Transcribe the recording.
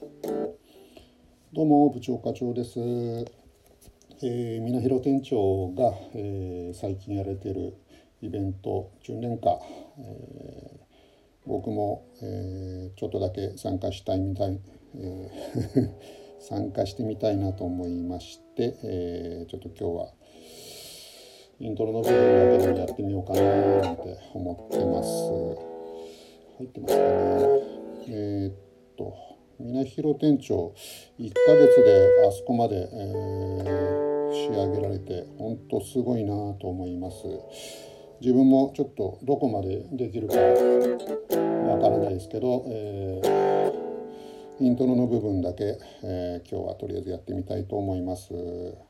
どうも部長課長です。えー、mina 広店長が、えー、最近やれてるイベント10年間、えー、僕も、えー、ちょっとだけ参加したいみたい、えー、参加してみたいなと思いまして、えー、ちょっと今日はイントロの部分だけでもやってみようかななんて思ってます。入ってますかね。えー、っと峰広店長1ヶ月であそこまで、えー、仕上げられてほんとすごいなと思います。自分もちょっとどこまでできるかわからないですけど、えー、イントロの部分だけ、えー、今日はとりあえずやってみたいと思います。